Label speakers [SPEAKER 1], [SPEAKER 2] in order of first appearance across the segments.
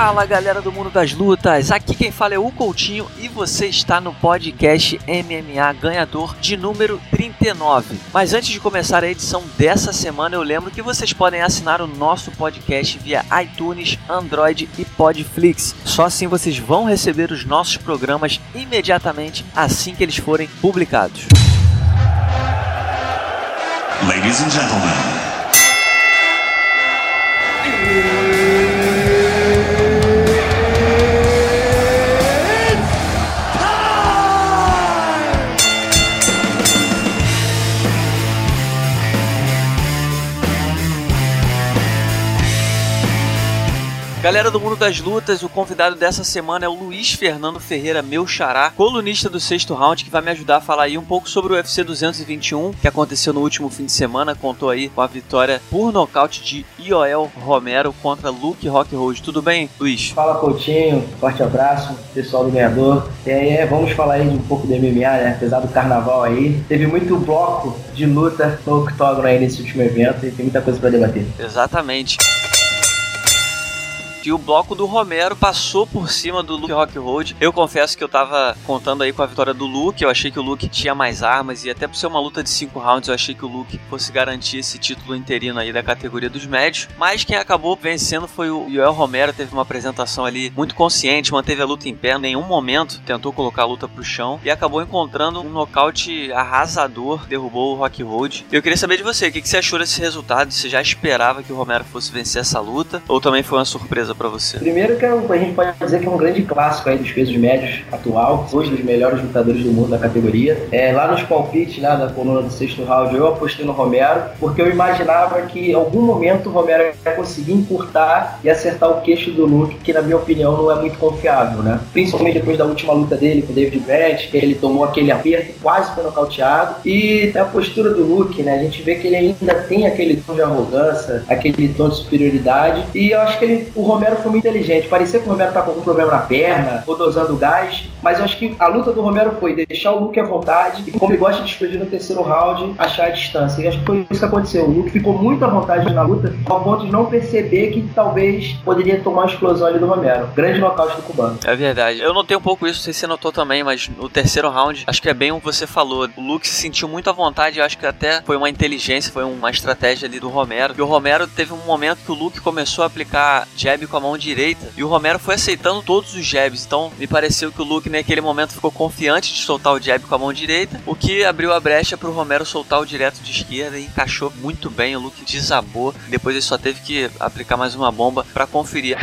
[SPEAKER 1] Fala galera do mundo das lutas, aqui quem fala é o Coutinho e você está no podcast MMA ganhador de número 39. Mas antes de começar a edição dessa semana, eu lembro que vocês podem assinar o nosso podcast via iTunes, Android e Podflix. Só assim vocês vão receber os nossos programas imediatamente assim que eles forem publicados.
[SPEAKER 2] Ladies and gentlemen.
[SPEAKER 1] Galera do Mundo das Lutas, o convidado dessa semana é o Luiz Fernando Ferreira, meu xará, colunista do Sexto Round, que vai me ajudar a falar aí um pouco sobre o UFC 221, que aconteceu no último fim de semana, contou aí com a vitória por nocaute de Ioel Romero contra Luke Rock Road. Tudo bem, Luiz?
[SPEAKER 3] Fala, Coutinho. Forte abraço, pessoal do ganhador. E aí, é, vamos falar aí de um pouco do MMA, né? Apesar do carnaval aí. Teve muito bloco de luta no octógono aí nesse último evento e tem muita coisa para debater.
[SPEAKER 1] Exatamente. E o bloco do Romero passou por cima do Luke Rock Road. Eu confesso que eu tava contando aí com a vitória do Luke. Eu achei que o Luke tinha mais armas e até por ser uma luta de 5 rounds, eu achei que o Luke fosse garantir esse título interino aí da categoria dos médios. Mas quem acabou vencendo foi o Yoel Romero. Teve uma apresentação ali muito consciente, manteve a luta em pé, em nenhum momento tentou colocar a luta pro chão e acabou encontrando um nocaute arrasador, derrubou o Rock Road. Eu queria saber de você, o que você achou desse resultado? Você já esperava que o Romero fosse vencer essa luta ou também foi uma surpresa? Surpresa para você?
[SPEAKER 3] Primeiro que é a gente pode dizer que é um grande clássico aí dos pesos médios atual, hoje dos melhores lutadores do mundo da categoria. É, lá nos palpites, né, da coluna do sexto round, eu apostei no Romero, porque eu imaginava que em algum momento o Romero ia conseguir encurtar e acertar o queixo do Luke, que na minha opinião não é muito confiável, né? Principalmente depois da última luta dele com o David Grant, que ele tomou aquele aperto, quase foi nocauteado. E a postura do Luke, né? A gente vê que ele ainda tem aquele tom de arrogância, aquele tom de superioridade. E eu acho que ele, o Romero Romero foi muito inteligente. Parecia que o Romero tá com algum problema na perna, ou dosando gás, mas eu acho que a luta do Romero foi deixar o Luke à vontade e, como ele gosta de explodir no terceiro round, achar a distância. E acho que foi isso que aconteceu. O Luke ficou muito à vontade na luta, ao ponto de não perceber que talvez poderia tomar uma explosão ali do Romero. Grande nocaute do cubano.
[SPEAKER 1] É verdade. Eu notei um pouco isso, não sei se você notou também, mas no terceiro round, acho que é bem o que você falou. O Luke se sentiu muito à vontade, acho que até foi uma inteligência, foi uma estratégia ali do Romero. E o Romero teve um momento que o Luke começou a aplicar jab com a mão direita e o Romero foi aceitando todos os jabs. Então me pareceu que o Luke naquele momento ficou confiante de soltar o jab com a mão direita, o que abriu a brecha para o Romero soltar o direto de esquerda e encaixou muito bem. O Luke desabou. Depois ele só teve que aplicar mais uma bomba para conferir.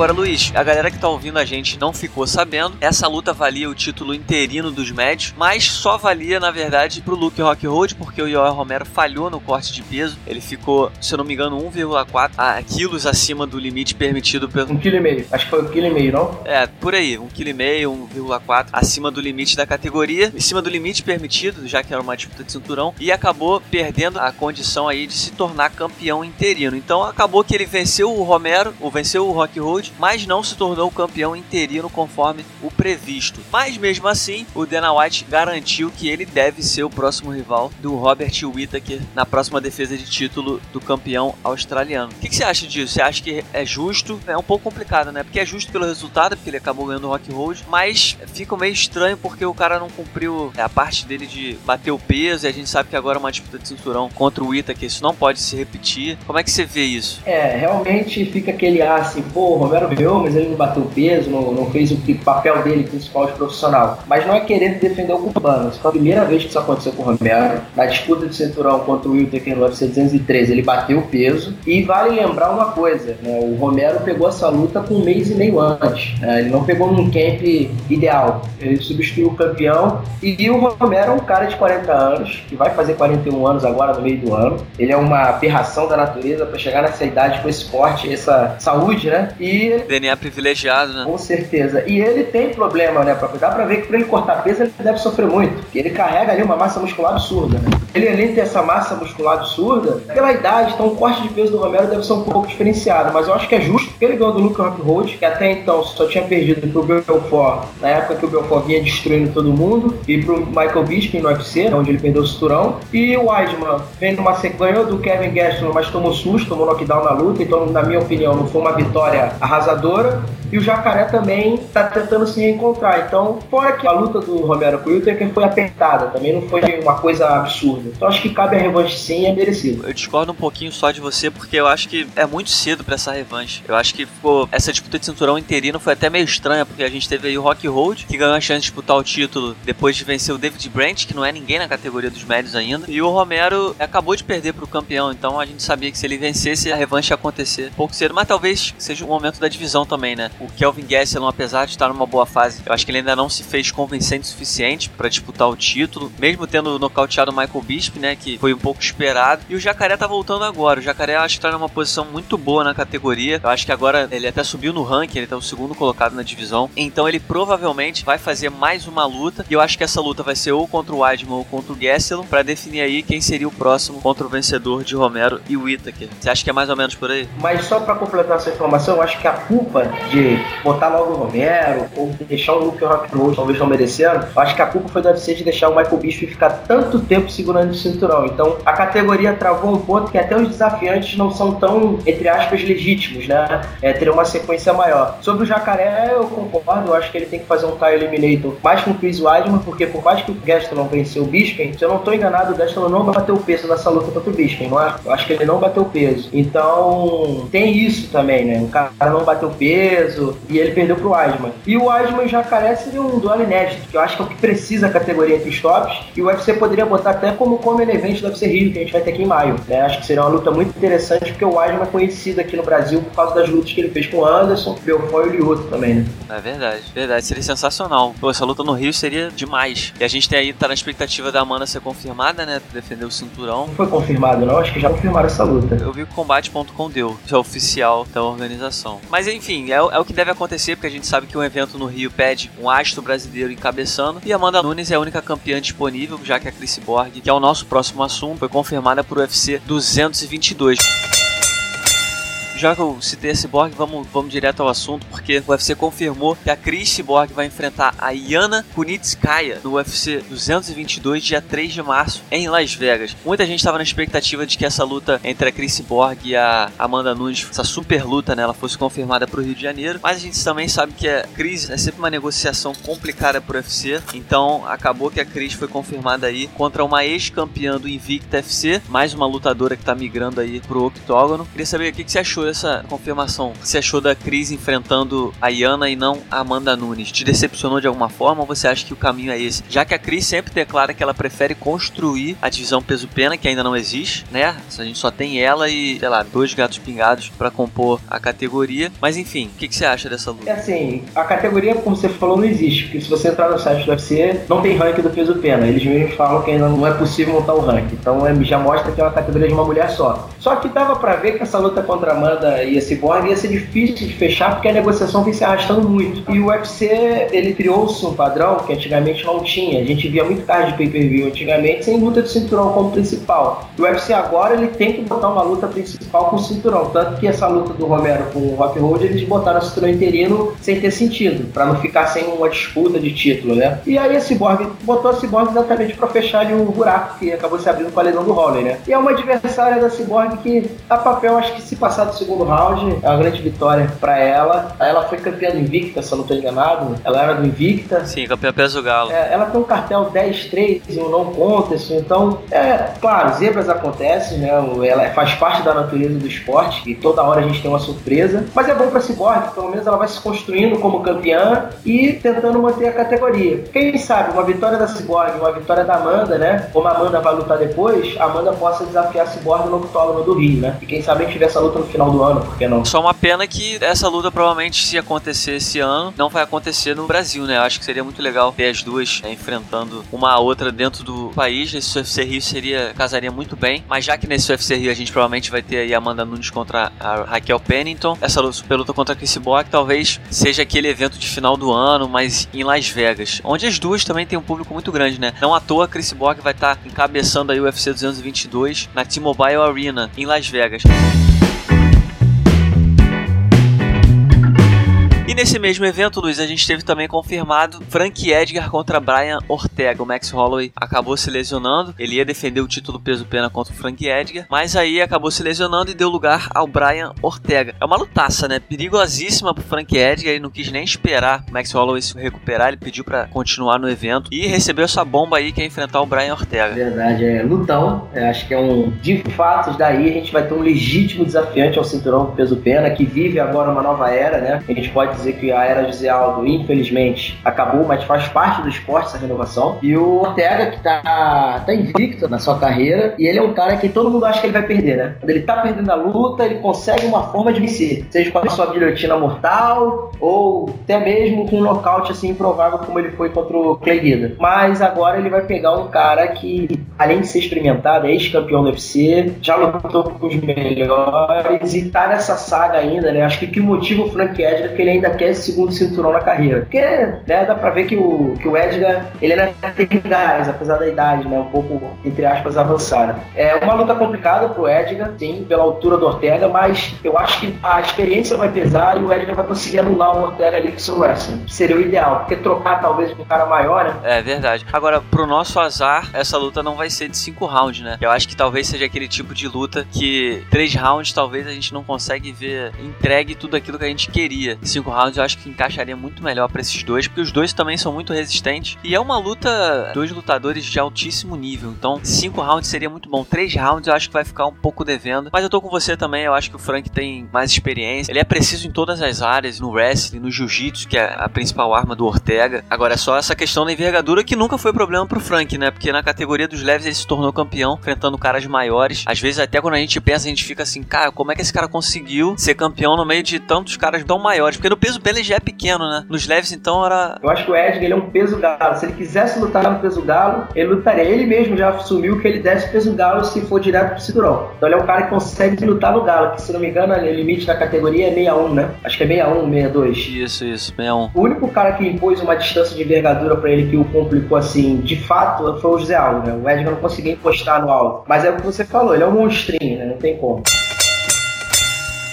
[SPEAKER 1] Agora, Luiz, a galera que tá ouvindo a gente não ficou sabendo. Essa luta valia o título interino dos médios, mas só valia, na verdade, pro Luke Rock Road, porque o Yoel Romero falhou no corte de peso. Ele ficou, se eu não me engano, 1,4 quilos acima do limite permitido pelo.
[SPEAKER 3] Um quilo e meio. Acho que foi um quilo e meio, não?
[SPEAKER 1] É, por aí. Um quilo e meio, 1,4 acima do limite da categoria, em cima do limite permitido, já que era uma disputa de cinturão, e acabou perdendo a condição aí de se tornar campeão interino. Então acabou que ele venceu o Romero, ou venceu o Rock Mas não se tornou campeão interino conforme o previsto. Mas mesmo assim, o Dana White garantiu que ele deve ser o próximo rival do Robert Whittaker na próxima defesa de título do campeão australiano. O que, você acha disso? Você acha que é justo? É um pouco complicado, né? Porque é justo pelo resultado, porque ele acabou ganhando o Rock Road, mas fica meio estranho porque o cara não cumpriu a parte dele de bater o peso e a gente sabe que agora é uma disputa de cinturão contra o Whittaker, isso não pode se repetir. Como é que você vê isso?
[SPEAKER 3] É, realmente fica aquele ar assim, pô, Ganhou, mas ele não bateu peso, não, não fez o papel dele principal de profissional. Mas não é querer defender o cubano. Foi a primeira vez que isso aconteceu com o Romero. Na disputa de cinturão contra o Whittaker no UFC 213, ele bateu peso. E vale lembrar uma coisa, né? o Romero pegou essa luta com um mês e meio antes. Né? Ele não pegou num camp ideal. Ele substituiu o campeão. E o Romero é um cara de 40 anos, que vai fazer 41 anos agora no meio do ano. Ele é uma aberração da natureza para chegar nessa idade com esse esporte, essa saúde, né? E
[SPEAKER 1] DNA privilegiado, né?
[SPEAKER 3] Com certeza. E ele tem problema, né? Dá pra ver que pra ele cortar peso ele deve sofrer muito. Porque ele carrega ali uma massa muscular absurda, né? Ele além ter essa massa muscular absurda, pela idade, então o corte de peso do Romero deve ser um pouco diferenciado, mas eu acho que é justo que ele ganhou do Luke Rockhold, que até então só tinha perdido pro Belfort, na época que o Belfort vinha destruindo todo mundo, e pro Michael Bisping no UFC, onde ele perdeu o cinturão, e o Weidman vem numa sequência do Kevin Gastelum, mas tomou susto, tomou knockdown na luta, então na minha opinião não foi uma vitória arrasadora, e o Jacaré também está tentando se reencontrar. Então, fora que a luta do Romero com o Whittaker foi apertada, também não foi uma coisa absurda. Então, acho que cabe a revanche sim, é merecido.
[SPEAKER 1] Eu discordo um pouquinho só de você, porque eu acho que é muito cedo para essa revanche. Eu acho que ficou essa disputa de cinturão interino foi até meio estranha, porque a gente teve aí o Rock Road, que ganhou a chance de disputar o título depois de vencer o David Brandt, que não é ninguém na categoria dos médios ainda, e o Romero acabou de perder pro campeão, então a gente sabia que se ele vencesse, a revanche ia acontecer um pouco cedo, mas talvez seja o momento da divisão também, né? O Kelvin Gastelum, apesar de estar numa boa fase, eu acho que ele ainda não se fez convincente o suficiente para disputar o título, mesmo tendo nocauteado o Michael Bisping, né, que foi um pouco esperado. E o Jacaré tá voltando agora. O Jacaré acho que tá numa posição muito boa na categoria. Eu acho que agora ele até subiu no ranking, ele tá o segundo colocado na divisão. Então ele provavelmente vai fazer mais uma luta. E eu acho que essa luta vai ser ou contra o Weidman ou contra o Gastelum para definir aí quem seria o próximo contra o vencedor de Romero e Whittaker. Você acha que é mais ou menos por aí?
[SPEAKER 3] Mas só para completar essa informação, eu acho que a culpa de botar logo o Romero, ou deixar o Luke Rockhold talvez não merecendo, acho que a culpa foi do UFC de deixar o Michael Bisping ficar tanto tempo segurando o cinturão. Então a categoria travou um ponto que até os desafiantes não são tão, entre aspas, legítimos, né? É, ter uma sequência maior. Sobre o Jacaré, eu concordo, eu acho que ele tem que fazer um tie eliminator mais com o Chris Weidman, porque por mais que o Gastelum venceu o Bisping, se eu não estou enganado, o Gastelum não bateu o peso nessa luta contra o Bisping, não é? Eu acho que ele não bateu o peso. Então tem isso também, né? O cara não bateu peso, e ele perdeu pro Weidman. E o Weidman e o Jacaré seria um duelo inédito, que eu acho que é o que precisa a categoria entre os tops, e o UFC poderia botar até como como evento do UFC Rio, que a gente vai ter aqui em maio. Né? Acho que seria uma luta muito interessante, porque o Weidman é conhecido aqui no Brasil por causa das lutas que ele fez com o Anderson, Belfort e o Lioto também, né?
[SPEAKER 1] É verdade, verdade. Seria sensacional. Pô, essa luta no Rio seria demais. E a gente tem aí, tá na expectativa da Amanda ser confirmada, né? Defender o cinturão.
[SPEAKER 3] Não foi confirmado, não? Acho que já confirmaram essa luta.
[SPEAKER 1] Eu vi que o combate.com deu, que é oficial da organização. Mas enfim, é, é o que deve acontecer, porque a gente sabe que um evento no Rio pede um astro brasileiro encabeçando. E Amanda Nunes é a única campeã disponível, já que a Chris Borg, que é o nosso próximo assunto, foi confirmada por UFC 222 já que eu citei a Cyborg, vamos, vamos direto ao assunto, porque o UFC confirmou que a Chris Cyborg vai enfrentar a Yana Kunitskaya no UFC 222, dia 3 de março, em Las Vegas. Muita gente estava na expectativa de que essa luta entre a Chris Cyborg e a Amanda Nunes, essa super luta, né, ela fosse confirmada para o Rio de Janeiro, mas a gente também sabe que a Chris é sempre uma negociação complicada para o UFC, então acabou que a Chris foi confirmada aí contra uma ex-campeã do Invicta FC, mais uma lutadora que está migrando aí pro octógono. Queria saber o que, que você achou essa confirmação, você achou da Cris enfrentando a Yana e não a Amanda Nunes? Te decepcionou de alguma forma ou você acha que o caminho é esse? Já que a Cris sempre declara que ela prefere construir a divisão peso-pena, que ainda não existe, né? A gente só tem ela e, sei lá, dois gatos pingados para compor a categoria. Mas enfim, o que, que, você acha dessa luta?
[SPEAKER 3] É assim, a categoria, como você falou, não existe. Porque se você entrar no site do UFC, não tem ranking do peso-pena. Eles mesmos falam que ainda não é possível montar o ranking. Então é, já mostra que é uma categoria de uma mulher só. Só que dava para ver que essa luta contra a Amanda e a Cyborg ia ser difícil de fechar porque a negociação vem se arrastando muito. E o UFC, ele criou-se um padrão que antigamente não tinha. A gente via muito card de pay-per-view antigamente sem luta de cinturão como principal. E o UFC agora, ele tem que botar uma luta principal com o cinturão. Tanto que essa luta do Romero com o Rock Road, eles botaram o cinturão interino sem ter sentido, para não ficar sem uma disputa de título, né? E aí a Cyborg botou a Cyborg exatamente para fechar ali o buraco que acabou se abrindo com a lesão do Holler, né? E é uma adversária da Cyborg que, a papel, acho que se passar do segundo round, é uma grande vitória para ela. Ela foi campeã do Invicta, se eu não estou enganado. Ela era do Invicta.
[SPEAKER 1] Sim, campeã peso galo.
[SPEAKER 3] É, ela tem um cartel 10-3 e um não contest, então, é claro, zebras acontecem, né? Ela faz parte da natureza do esporte e toda hora a gente tem uma surpresa. Mas é bom para Cyborg, pelo menos ela vai se construindo como campeã e tentando manter a categoria. Quem sabe uma vitória da Cyborg, uma vitória da Amanda, né? Como a Amanda vai lutar depois, a Amanda possa desafiar a Cyborg no octógono do Rio, né? E quem sabe a gente tiver essa luta no final do ano, por que não?
[SPEAKER 1] Só uma pena que essa luta provavelmente, se acontecer esse ano, não vai acontecer no Brasil, né? Eu acho que seria muito legal ver as duas né, enfrentando uma a outra dentro do país. Esse UFC Rio seria, casaria muito bem. Mas já que nesse UFC Rio a gente provavelmente vai ter aí Amanda Nunes contra a Raquel Pennington, essa luta, luta contra a Chris Bock talvez seja aquele evento de final do ano, mas em Las Vegas, onde as duas também têm um público muito grande, né? Não à toa Chris Bock vai estar encabeçando aí o UFC 222 na T-Mobile Arena em Las Vegas. E nesse mesmo evento, Luiz, a gente teve também confirmado Frank Edgar contra Brian Ortega. O Max Holloway acabou se lesionando. Ele ia defender o título peso-pena contra o Frank Edgar, mas aí acabou se lesionando e deu lugar ao Brian Ortega. É uma lutaça, né? Perigosíssima pro Frank Edgar. Ele não quis nem esperar o Max Holloway se recuperar. Ele pediu para continuar no evento e recebeu essa bomba aí que é enfrentar o Brian Ortega.
[SPEAKER 3] Verdade, é lutão. Eu acho que é um. De fatos, daí a gente vai ter um legítimo desafiante ao cinturão peso-pena que vive agora uma nova era, né? A gente pode dizer que a era José Aldo, infelizmente, acabou, mas faz parte do esporte essa renovação. E o Ortega, que tá, tá invicto na sua carreira, e ele é um cara que todo mundo acha que ele vai perder, né? Quando ele tá perdendo a luta, ele consegue uma forma de vencer. Seja com a sua guilhotina mortal, ou até mesmo com um nocaute assim improvável como ele foi contra o Clay Guida. Mas agora ele vai pegar um cara que, além de ser experimentado, é ex-campeão do UFC, já lutou com os melhores e tá nessa saga ainda, né? Acho que o que motiva o Frank Edgar é que ele ainda ainda quer esse segundo cinturão na carreira. Porque né, dá pra ver que o, que o Edgar, ele ainda tem gás, apesar da idade, né, um pouco, entre aspas, avançada. É uma luta complicada pro Edgar, sim, pela altura do Ortega, mas eu acho que a experiência vai pesar e o Edgar vai conseguir anular o Ortega ali com seu wrestling. Seria o ideal, porque trocar talvez com um cara maior, né?
[SPEAKER 1] É verdade. Agora, pro nosso azar, essa luta não vai ser de cinco rounds, né? Eu acho que talvez seja aquele tipo de luta que três rounds talvez a gente não consegue ver entregue tudo aquilo que a gente queria. Cinco rounds rounds eu acho que encaixaria muito melhor para esses dois, porque os dois também são muito resistentes. E é uma luta, dois lutadores de altíssimo nível. Então, cinco rounds seria muito bom. Três rounds eu acho que vai ficar um pouco devendo. Mas eu tô com você também, eu acho que o Frank tem mais experiência. Ele é preciso em todas as áreas, no wrestling, no jiu-jitsu, que é a principal arma do Ortega. Agora é só essa questão da envergadura que nunca foi problema pro Frank, né? Porque na categoria dos leves ele se tornou campeão, enfrentando caras maiores. Às vezes, até quando a gente pensa, a gente fica assim, cara, como é que esse cara conseguiu ser campeão no meio de tantos caras tão maiores? Porque no peso ele já é pequeno, né? Nos leves, então, era.
[SPEAKER 3] Eu acho que o Edgar ele é um peso galo. Se ele quisesse lutar no peso galo, ele lutaria. Ele mesmo já assumiu que ele desce peso galo se for direto pro cinturão. Então ele é um cara que consegue lutar no galo, que se não me engano, o limite da categoria é 61, né? Acho que é 61, 62.
[SPEAKER 1] Isso, isso, 61.
[SPEAKER 3] O único cara que impôs uma distância de envergadura para ele que o complicou assim, de fato, foi o José Aldo, né? O Edgar não conseguia encostar no alto. Mas é o que você falou, ele é um monstrinho, né? Não tem como.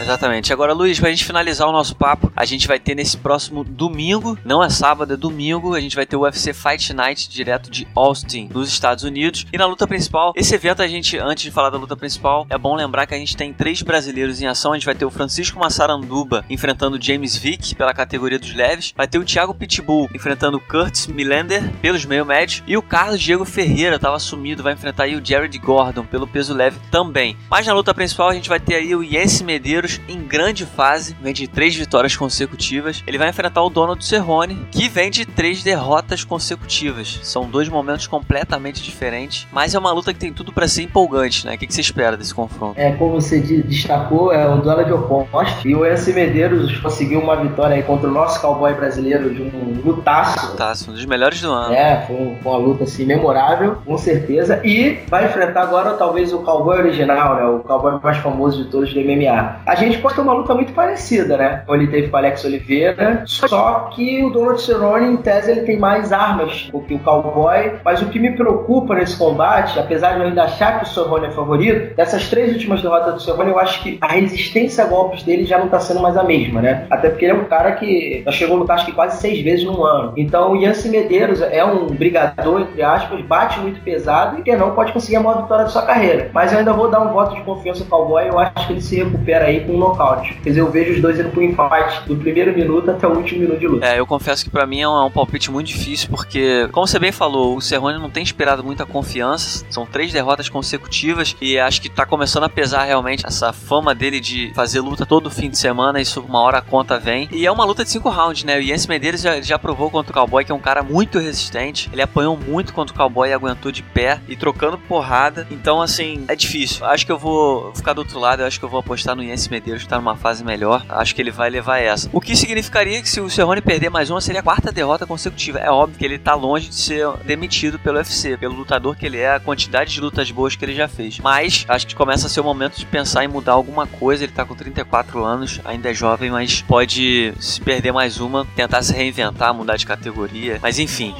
[SPEAKER 1] Exatamente. Agora, Luiz, pra gente finalizar o nosso papo, a gente vai ter nesse próximo domingo, não é sábado, é domingo, a gente vai ter o UFC Fight Night direto de Austin, nos Estados Unidos. E na luta principal, esse evento a gente, antes de falar da luta principal, é bom lembrar que a gente tem três brasileiros em ação. A gente vai ter o Francisco Massaranduba enfrentando James Vick pela categoria dos leves, vai ter o Thiago Pitbull enfrentando Curtis Millender pelos meio médio e o Carlos Diego Ferreira tava sumido, vai enfrentar aí o Jared Gordon pelo peso leve também. Mas na luta principal a gente vai ter aí o Jesse Medeiros em grande fase, vem de três vitórias consecutivas. Ele vai enfrentar o Donald Cerrone, que vem de três derrotas consecutivas. São dois momentos completamente diferentes, mas é uma luta que tem tudo para ser empolgante, né? O que, você espera desse confronto?
[SPEAKER 3] É, como você destacou, é o duelo de oposto. E o Ense Medeiros conseguiu uma vitória aí contra o nosso cowboy brasileiro de um lutaço.
[SPEAKER 1] Lutaço, um dos melhores do ano.
[SPEAKER 3] É, foi, uma luta assim memorável, com certeza. E vai enfrentar agora talvez o cowboy original, né? O cowboy mais famoso de todos do MMA. A gente pode ter uma luta muito parecida, né? Como ele teve com Alex Oliveira, só que o Donald Cerrone, em tese, ele tem mais armas do que o Cowboy, mas o que me preocupa nesse combate, apesar de eu ainda achar que o Cerrone é favorito, dessas três últimas derrotas do Cerrone, eu acho que a resistência a golpes dele já não tá sendo mais a mesma, né? Até porque ele é um cara que já chegou a lutar acho que quase seis vezes num ano. Então o Yancy Medeiros é um brigador, entre aspas, bate muito pesado e que não pode conseguir a maior vitória da sua carreira. Mas eu ainda vou dar um voto de confiança ao Cowboy, eu acho que ele se recupera aí com um nocaute. Quer dizer, eu vejo os dois indo pro empate do primeiro minuto até o último minuto de luta.
[SPEAKER 1] É, eu confesso que para mim é um, é um, palpite muito difícil, porque, como você bem falou, o Cerrone não tem esperado muita confiança. São três derrotas consecutivas e acho que tá começando a pesar realmente essa fama dele de fazer luta todo fim de semana. Isso uma hora a conta vem. E é uma luta de cinco rounds, né? O Jens Medeiros já, já provou contra o Cowboy que é um cara muito resistente. Ele apanhou muito contra o Cowboy e aguentou de pé e trocando porrada. Então, assim, é difícil. Acho que eu vou ficar do outro lado. Eu acho que eu vou apostar no Jens Medeiros Medeiros tá numa fase melhor. Acho que ele vai levar essa. O que significaria que se o Cerrone perder mais uma, seria a quarta derrota consecutiva. É óbvio que ele tá longe de ser demitido pelo UFC, pelo lutador que ele é, a quantidade de lutas boas que ele já fez. Mas acho que começa a ser o momento de pensar em mudar alguma coisa. Ele tá com 34 anos, ainda é jovem, mas pode se perder mais uma, tentar se reinventar, mudar de categoria. Mas enfim.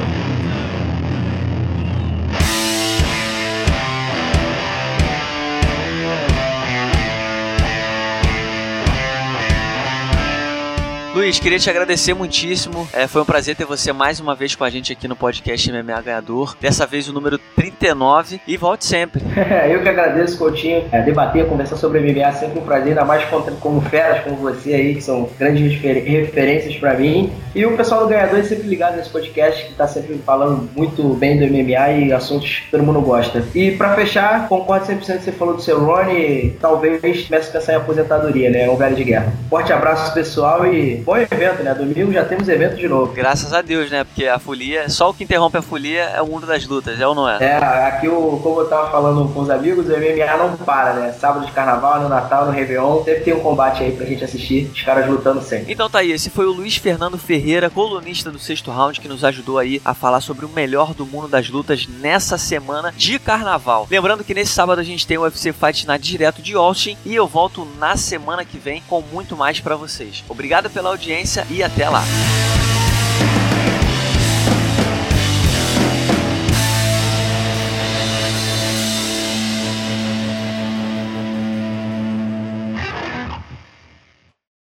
[SPEAKER 1] Luiz, queria te agradecer muitíssimo. É, foi um prazer ter você mais uma vez com a gente aqui no podcast MMA Ganhador. Dessa vez o número 39 e volte sempre.
[SPEAKER 3] Eu que agradeço, Coutinho. É, debater, conversar sobre MMA é sempre um prazer, ainda mais como feras como você aí, que são grandes refer referências para mim. E o pessoal do Ganhador é sempre ligado nesse podcast, que tá sempre falando muito bem do MMA e assuntos que todo mundo gosta. E para fechar, concordo 100% que você falou do seu Ronnie, talvez comece a pensar em aposentadoria, né? É um velho de guerra. Forte abraço pessoal e bom evento, né? Domingo já temos evento de novo.
[SPEAKER 1] Graças a Deus, né? Porque a folia, só o que interrompe a folia é o mundo das lutas, é ou não é?
[SPEAKER 3] É, aqui, o, como eu tava falando com os amigos, o MMA não para, né? Sábado de carnaval, no Natal, no Réveillon, sempre tem um combate aí pra gente assistir, os caras lutando sempre.
[SPEAKER 1] Então tá aí, esse foi o Luiz Fernando Ferreira, colunista do Sexto Round, que nos ajudou aí a falar sobre o melhor do mundo das lutas nessa semana de carnaval. Lembrando que nesse sábado a gente tem o UFC Fight na direto de Austin e eu volto na semana que vem com muito mais para vocês. Obrigado pela audiência e até lá.